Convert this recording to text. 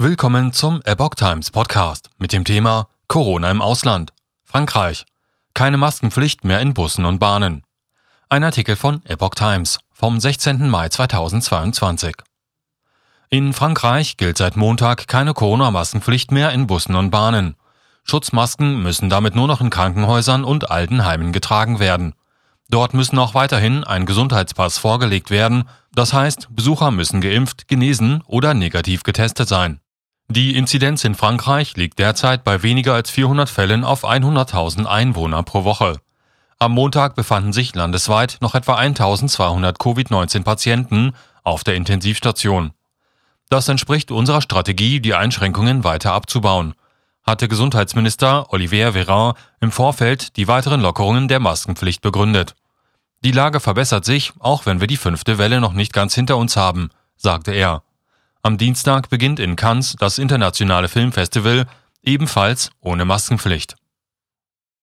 Willkommen zum Epoch Times Podcast mit dem Thema Corona im Ausland. Frankreich. Keine Maskenpflicht mehr in Bussen und Bahnen. Ein Artikel von Epoch Times vom 16. Mai 2022. In Frankreich gilt seit Montag keine Corona-Maskenpflicht mehr in Bussen und Bahnen. Schutzmasken müssen damit nur noch in Krankenhäusern und Altenheimen getragen werden. Dort müssen auch weiterhin ein Gesundheitspass vorgelegt werden, das heißt, Besucher müssen geimpft, genesen oder negativ getestet sein. Die Inzidenz in Frankreich liegt derzeit bei weniger als 400 Fällen auf 100.000 Einwohner pro Woche. Am Montag befanden sich landesweit noch etwa 1200 Covid-19-Patienten auf der Intensivstation. Das entspricht unserer Strategie, die Einschränkungen weiter abzubauen, hatte Gesundheitsminister Olivier Véran im Vorfeld die weiteren Lockerungen der Maskenpflicht begründet. Die Lage verbessert sich, auch wenn wir die fünfte Welle noch nicht ganz hinter uns haben, sagte er. Am Dienstag beginnt in Cannes das internationale Filmfestival, ebenfalls ohne Maskenpflicht.